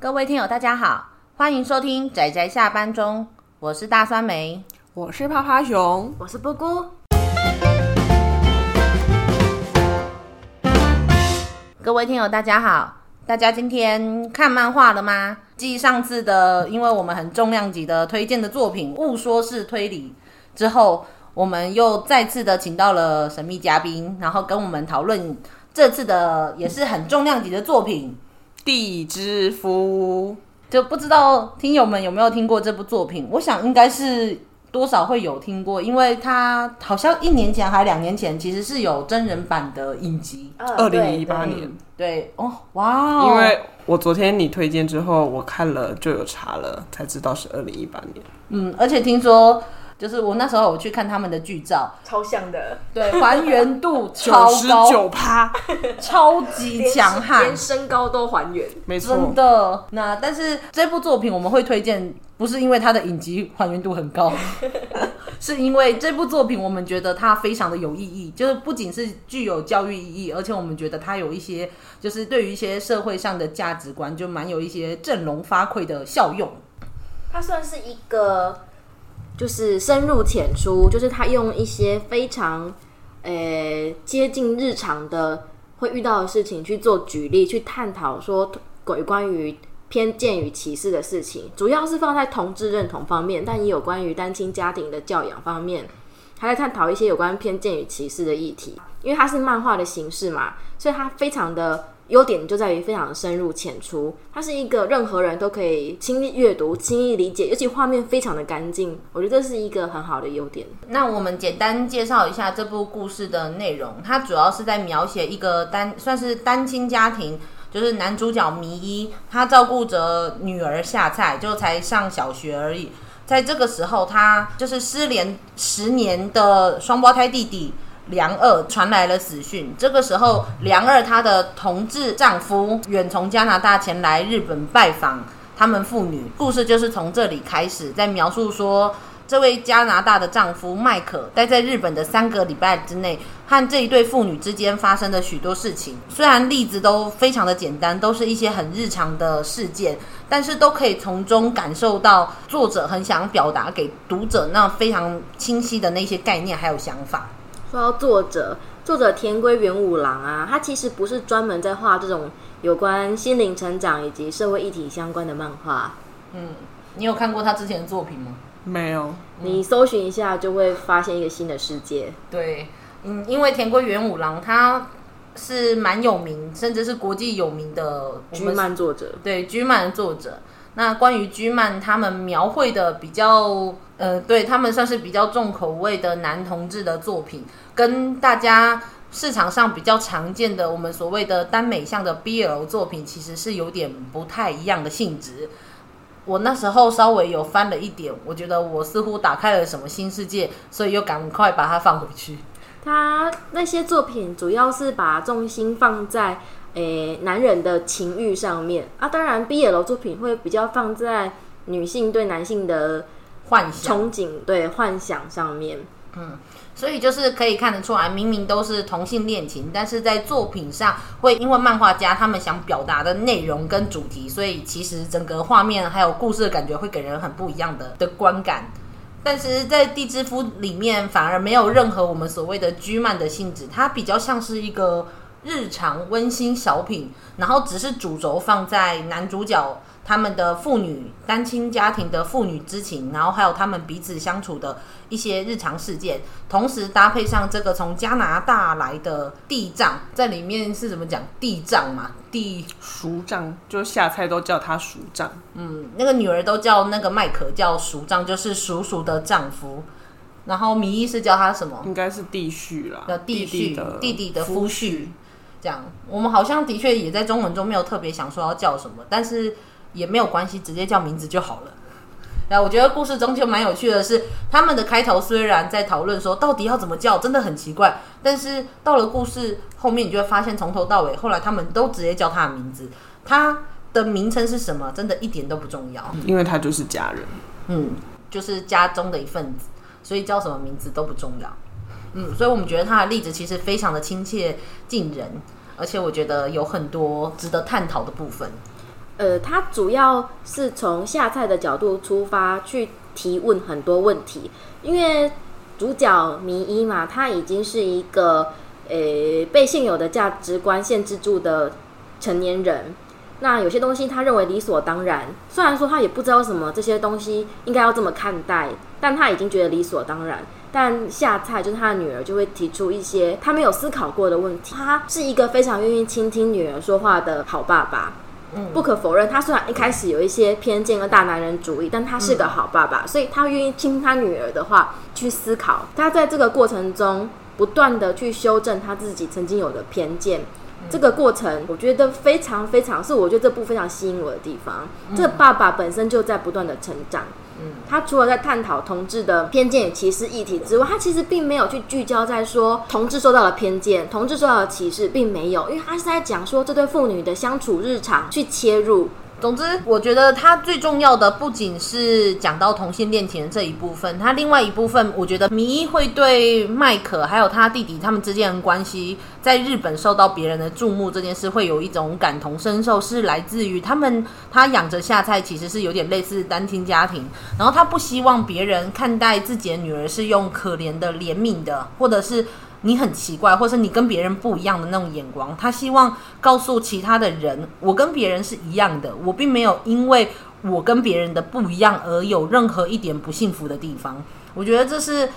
各位听友，大家好，欢迎收听仔仔下班中，我是大酸梅，我是趴趴熊，我是布姑。各位听友，大家好，大家今天看漫画了吗？继上次的，因为我们很重量级的推荐的作品《误说是推理》之后，我们又再次的请到了神秘嘉宾，然后跟我们讨论这次的也是很重量级的作品《地之夫》。就不知道听友们有没有听过这部作品？我想应该是多少会有听过，因为它好像一年前还两年前其实是有真人版的影集，二零一八年。对哦，哇哦！因为我昨天你推荐之后，我看了就有查了，才知道是二零一八年。嗯，而且听说。就是我那时候我去看他们的剧照，超像的，对，还原度 超高，九趴，超级强悍，连身高都还原，没错。真的，那但是这部作品我们会推荐，不是因为它的影集还原度很高，是因为这部作品我们觉得它非常的有意义，就是不仅是具有教育意义，而且我们觉得它有一些，就是对于一些社会上的价值观，就蛮有一些振聋发聩的效用。它算是一个。就是深入浅出，就是他用一些非常，诶、欸、接近日常的会遇到的事情去做举例，去探讨说关关于偏见与歧视的事情，主要是放在同志认同方面，但也有关于单亲家庭的教养方面，还在探讨一些有关偏见与歧视的议题。因为它是漫画的形式嘛，所以它非常的。优点就在于非常深入浅出，它是一个任何人都可以轻易阅读、轻易理解，尤其画面非常的干净，我觉得这是一个很好的优点。那我们简单介绍一下这部故事的内容，它主要是在描写一个单算是单亲家庭，就是男主角迷一，他照顾着女儿夏菜，就才上小学而已，在这个时候，他就是失联十年的双胞胎弟弟。梁二传来了死讯，这个时候，梁二她的同志丈夫远从加拿大前来日本拜访他们父女。故事就是从这里开始，在描述说，这位加拿大的丈夫麦可待在日本的三个礼拜之内，和这一对父女之间发生的许多事情。虽然例子都非常的简单，都是一些很日常的事件，但是都可以从中感受到作者很想表达给读者那非常清晰的那些概念还有想法。说到作者，作者田归元五郎啊，他其实不是专门在画这种有关心灵成长以及社会议题相关的漫画。嗯，你有看过他之前的作品吗？没有。你搜寻一下就会发现一个新的世界。对，嗯，因为田归元五郎他是蛮有名，甚至是国际有名的居漫作者。对，居漫的作者。那关于居漫，他们描绘的比较，呃，对他们算是比较重口味的男同志的作品，跟大家市场上比较常见的我们所谓的耽美向的 BL 作品，其实是有点不太一样的性质。我那时候稍微有翻了一点，我觉得我似乎打开了什么新世界，所以又赶快把它放回去。他那些作品主要是把重心放在。诶，男人的情欲上面啊，当然 BL 作品会比较放在女性对男性的幻想、憧憬、对幻想上面。嗯，所以就是可以看得出来，明明都是同性恋情，但是在作品上会因为漫画家他们想表达的内容跟主题，所以其实整个画面还有故事的感觉会给人很不一样的的观感。但是在《地之夫》里面反而没有任何我们所谓的居漫的性质，它比较像是一个。日常温馨小品，然后只是主轴放在男主角他们的父女单亲家庭的父女之情，然后还有他们彼此相处的一些日常事件，同时搭配上这个从加拿大来的地藏，在里面是怎么讲地藏嘛？地叔丈，就下菜都叫他叔丈。嗯，那个女儿都叫那个麦克叫叔丈，就是叔叔的丈夫。然后名义是叫他什么？应该是弟婿啦，弟弟的弟弟的夫婿。这样，我们好像的确也在中文中没有特别想说要叫什么，但是也没有关系，直接叫名字就好了。然后我觉得故事中就蛮有趣的是，他们的开头虽然在讨论说到底要怎么叫，真的很奇怪，但是到了故事后面，你就会发现从头到尾，后来他们都直接叫他的名字，他的名称是什么，真的一点都不重要，因为他就是家人，嗯，就是家中的一份子，所以叫什么名字都不重要。嗯，所以我们觉得他的例子其实非常的亲切近人，而且我觉得有很多值得探讨的部分。呃，他主要是从下菜的角度出发去提问很多问题，因为主角迷一嘛，他已经是一个呃被现有的价值观限制住的成年人。那有些东西他认为理所当然，虽然说他也不知道什么这些东西应该要这么看待，但他已经觉得理所当然。但夏菜就是他的女儿，就会提出一些他没有思考过的问题。他是一个非常愿意倾听女儿说话的好爸爸。嗯，不可否认，他虽然一开始有一些偏见和大男人主义，但他是个好爸爸，所以他愿意听他女儿的话去思考。他在这个过程中不断的去修正他自己曾经有的偏见。这个过程我觉得非常非常，是我觉得这部非常吸引我的地方。这个爸爸本身就在不断的成长。嗯，他除了在探讨同志的偏见与歧视议题之外，他其实并没有去聚焦在说同志受到了偏见、同志受到了歧视，并没有，因为他是在讲说这对父女的相处日常去切入。总之，我觉得他最重要的不仅是讲到同性恋情的这一部分，他另外一部分，我觉得迷会对麦可还有他弟弟他们之间的关系，在日本受到别人的注目这件事，会有一种感同身受，是来自于他们他养着夏菜，其实是有点类似单亲家庭，然后他不希望别人看待自己的女儿是用可怜的、怜悯的，或者是。你很奇怪，或是你跟别人不一样的那种眼光，他希望告诉其他的人，我跟别人是一样的，我并没有因为我跟别人的不一样而有任何一点不幸福的地方。我觉得这是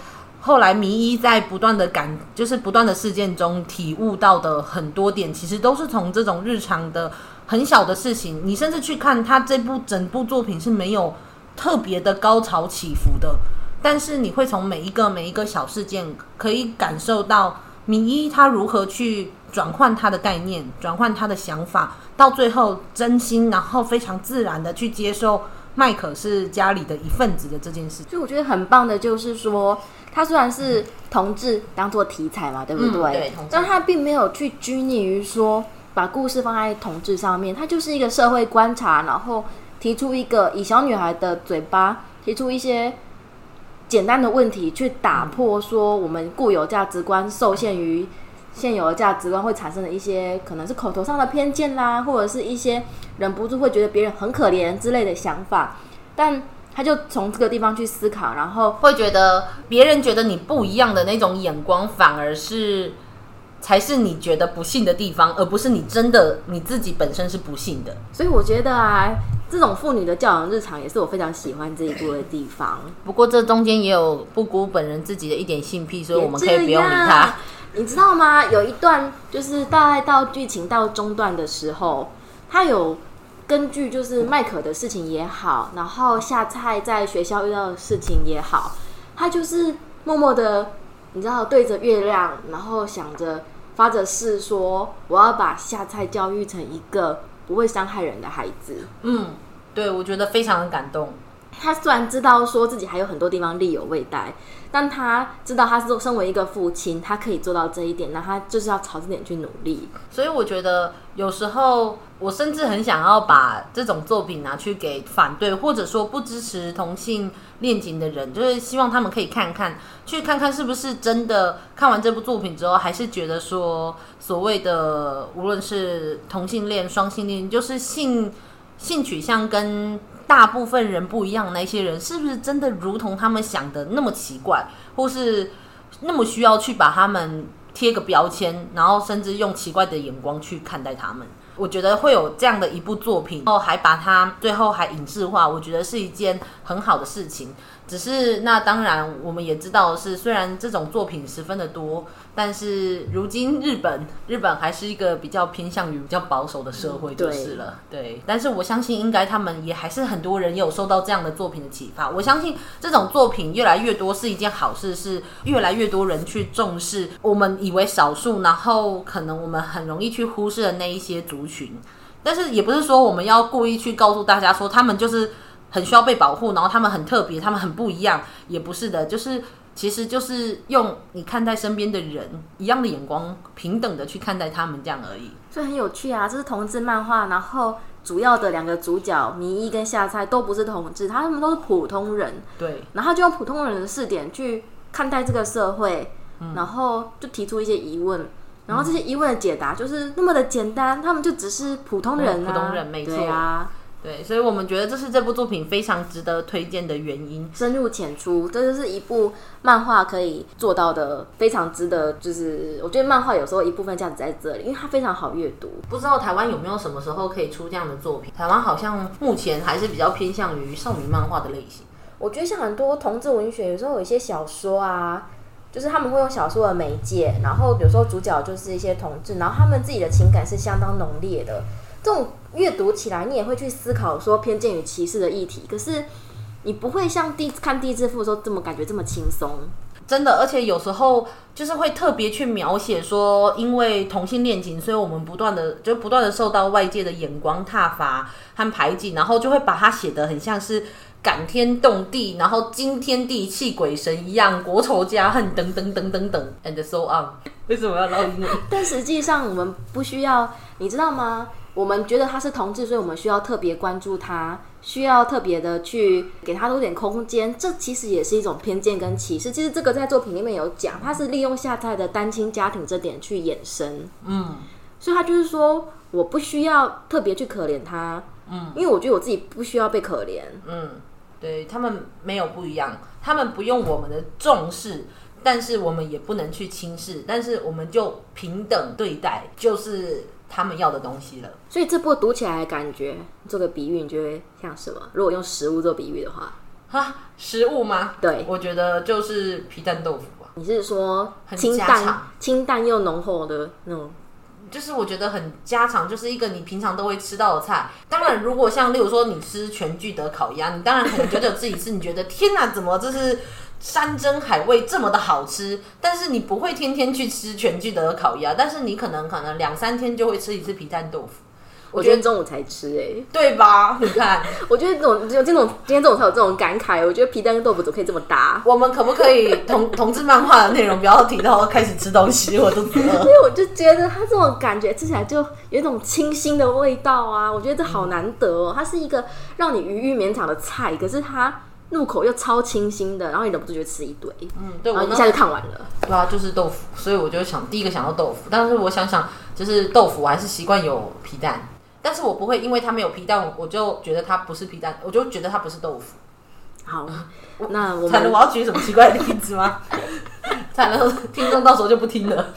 后来迷一在不断的感，就是不断的事件中体悟到的很多点，其实都是从这种日常的很小的事情。你甚至去看他这部整部作品是没有特别的高潮起伏的。但是你会从每一个每一个小事件，可以感受到米一他如何去转换他的概念，转换他的想法，到最后真心，然后非常自然的去接受麦可是家里的一份子的这件事。所以我觉得很棒的就是说，他虽然是同志当做题材嘛，对不对？嗯、对。但他并没有去拘泥于说把故事放在同志上面，他就是一个社会观察，然后提出一个以小女孩的嘴巴提出一些。简单的问题去打破说我们固有价值观受限于现有的价值观会产生的一些可能是口头上的偏见啦，或者是一些忍不住会觉得别人很可怜之类的想法，但他就从这个地方去思考，然后会觉得别人觉得你不一样的那种眼光，反而是才是你觉得不幸的地方，而不是你真的你自己本身是不幸的。所以我觉得啊。这种妇女的教养日常也是我非常喜欢这一部的地方。不过这中间也有布谷本人自己的一点性癖，所以我们可以不用理他。你知道吗？有一段就是大概到剧情到中段的时候，他有根据就是麦可的事情也好，然后夏菜在学校遇到的事情也好，他就是默默的，你知道对着月亮，然后想着发着誓说，我要把夏菜教育成一个不会伤害人的孩子。嗯。对，我觉得非常的感动。他虽然知道说自己还有很多地方力有未逮，但他知道他是身为一个父亲，他可以做到这一点，那他就是要朝这点去努力。所以我觉得有时候我甚至很想要把这种作品拿去给反对或者说不支持同性恋情的人，就是希望他们可以看看，去看看是不是真的看完这部作品之后，还是觉得说所谓的无论是同性恋、双性恋，就是性。性取向跟大部分人不一样那些人，是不是真的如同他们想的那么奇怪，或是那么需要去把他们贴个标签，然后甚至用奇怪的眼光去看待他们？我觉得会有这样的一部作品，然后还把它最后还影视化，我觉得是一件很好的事情。只是那当然，我们也知道是虽然这种作品十分的多，但是如今日本日本还是一个比较偏向于比较保守的社会就是了。对，对，但是我相信应该他们也还是很多人有受到这样的作品的启发。我相信这种作品越来越多是一件好事，是越来越多人去重视我们以为少数，然后可能我们很容易去忽视的那一些族群。但是也不是说我们要故意去告诉大家说他们就是。很需要被保护，然后他们很特别，他们很不一样，也不是的，就是其实就是用你看待身边的人一样的眼光，平等的去看待他们这样而已。所以很有趣啊，这是同志漫画，然后主要的两个主角迷一跟夏菜都不是同志，他们都是普通人，对，然后就用普通人的视点去看待这个社会，嗯、然后就提出一些疑问，然后这些疑问的解答就是那么的简单，他们就只是普通人啊，普通人没错啊。对，所以我们觉得这是这部作品非常值得推荐的原因。深入浅出，这就是一部漫画可以做到的，非常值得。就是我觉得漫画有时候一部分价值在这里，因为它非常好阅读。不知道台湾有没有什么时候可以出这样的作品？台湾好像目前还是比较偏向于少女漫画的类型。我觉得像很多同志文学，有时候有一些小说啊，就是他们会用小说的媒介，然后有时候主角就是一些同志，然后他们自己的情感是相当浓烈的。这种阅读起来，你也会去思考说偏见与歧视的议题，可是你不会像第看《地质妇》的时候这么感觉这么轻松，真的。而且有时候就是会特别去描写说，因为同性恋情，所以我们不断的就不断的受到外界的眼光挞伐和排挤，然后就会把它写得很像是感天动地，然后惊天地泣鬼神一样，国仇家恨等等等等等，and so on。为什么要捞英文？但实际上我们不需要，你知道吗？我们觉得他是同志，所以我们需要特别关注他，需要特别的去给他多点空间。这其实也是一种偏见跟歧视。其实这个在作品里面有讲，他是利用夏菜的单亲家庭这点去衍生。嗯，所以他就是说，我不需要特别去可怜他。嗯，因为我觉得我自己不需要被可怜。嗯，对，他们没有不一样，他们不用我们的重视，但是我们也不能去轻视，但是我们就平等对待，就是。他们要的东西了，所以这部读起来的感觉，做个比喻，你觉得像什么？如果用食物做比喻的话，哈，食物吗？对，我觉得就是皮蛋豆腐吧。你是说清淡、清淡又浓厚的那种？就是我觉得很家常，就是一个你平常都会吃到的菜。当然，如果像例如说你吃全聚德烤鸭，你当然可能觉得自己吃，你觉得天哪，怎么这是？山珍海味这么的好吃，但是你不会天天去吃全聚德的烤鸭，但是你可能可能两三天就会吃一次皮蛋豆腐。我觉得中午才吃哎、欸，对吧？你看，我觉得这种只有这种今天中午才有这种感慨。我觉得皮蛋跟豆腐怎么可以这么搭？我们可不可以同 同志漫画的内容不要提到开始吃东西？我都觉得，所以我就觉得它这种感觉吃起来就有一种清新的味道啊！我觉得这好难得哦，它是一个让你余韵绵长的菜，可是它。入口又超清新的，然后你忍不住就吃一堆，嗯，对，我一下就看完了。对啊，就是豆腐，所以我就想第一个想到豆腐，但是我想想，就是豆腐我还是习惯有皮蛋，但是我不会因为它没有皮蛋，我就觉得它不是皮蛋，我就觉得它不是豆腐。好，那我惨了，我要举什么奇怪的例子吗？惨了，听众到时候就不听了。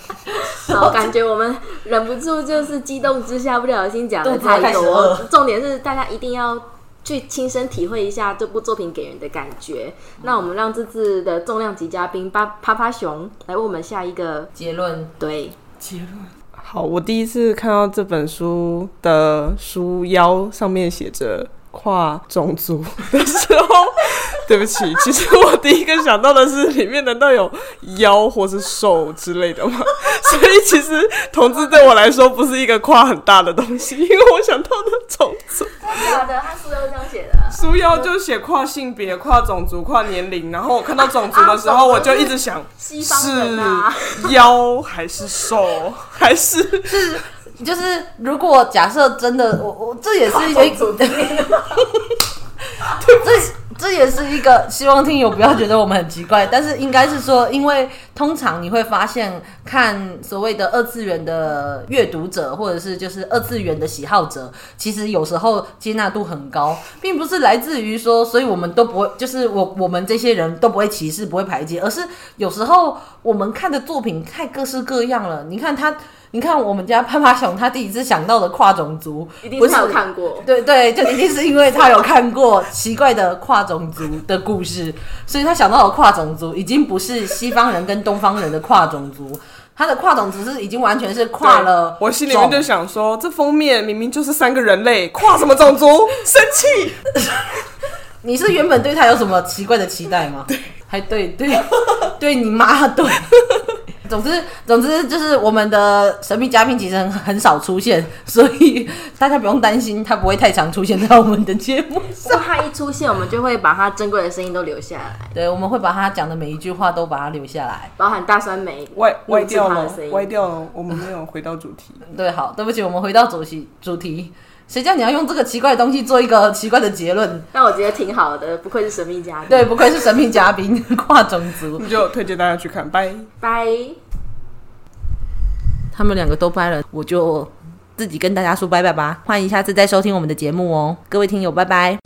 好，感觉我们忍不住就是激动之下不小心讲的太多，重点是大家一定要。去亲身体会一下这部作品给人的感觉。嗯、那我们让这次的重量级嘉宾巴趴趴熊来为我们下一个结论。对，结论。好，我第一次看到这本书的书腰上面写着跨种族的时候，对不起，其实我第一个想到的是里面难道有妖或是兽之类的吗？所以其实同志对我来说不是一个跨很大的东西，因为我想到的种族。假的，他书腰是这样写的。书腰就写跨性别、跨种族、跨年龄，然后我看到种族的时候，我就一直想，西方人啊，是妖还是兽，还是是就是如果假设真的，我我这也是一个，对这。这也是一个希望听友不要觉得我们很奇怪，但是应该是说，因为通常你会发现，看所谓的二次元的阅读者，或者是就是二次元的喜好者，其实有时候接纳度很高，并不是来自于说，所以我们都不会，就是我我们这些人都不会歧视，不会排挤，而是有时候我们看的作品太各式各样了。你看他。你看我们家趴趴熊，他第一次想到的跨种族，一定是他有看过。对对，就一定是因为他有看过奇怪的跨种族的故事，所以他想到的跨种族已经不是西方人跟东方人的跨种族，他的跨种族是已经完全是跨了。我心里面就想说，这封面明明就是三个人类，跨什么种族？生气！你是原本对他有什么奇怪的期待吗？对，还对对对你妈对。总之，总之就是我们的神秘嘉宾其实很很少出现，所以大家不用担心他不会太常出现在我们的节目上。他一出现，我们就会把他珍贵的声音都留下来。对，我们会把他讲的每一句话都把它留下来，包含大酸梅歪歪掉了，歪掉了，我们没有回到主题。对，好，对不起，我们回到主题主题。谁叫你要用这个奇怪的东西做一个奇怪的结论？那我觉得挺好的，不愧是神秘嘉宾。对，不愧是神秘嘉宾，跨种族，你 就推荐大家去看，拜拜。他们两个都拜了，我就自己跟大家说拜拜吧。欢迎下次再收听我们的节目哦，各位听友，拜拜。